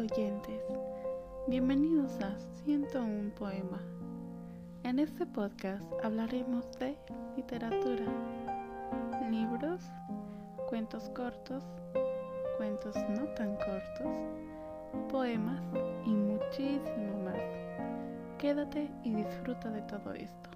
oyentes. Bienvenidos a 101 Poema. En este podcast hablaremos de literatura, libros, cuentos cortos, cuentos no tan cortos, poemas y muchísimo más. Quédate y disfruta de todo esto.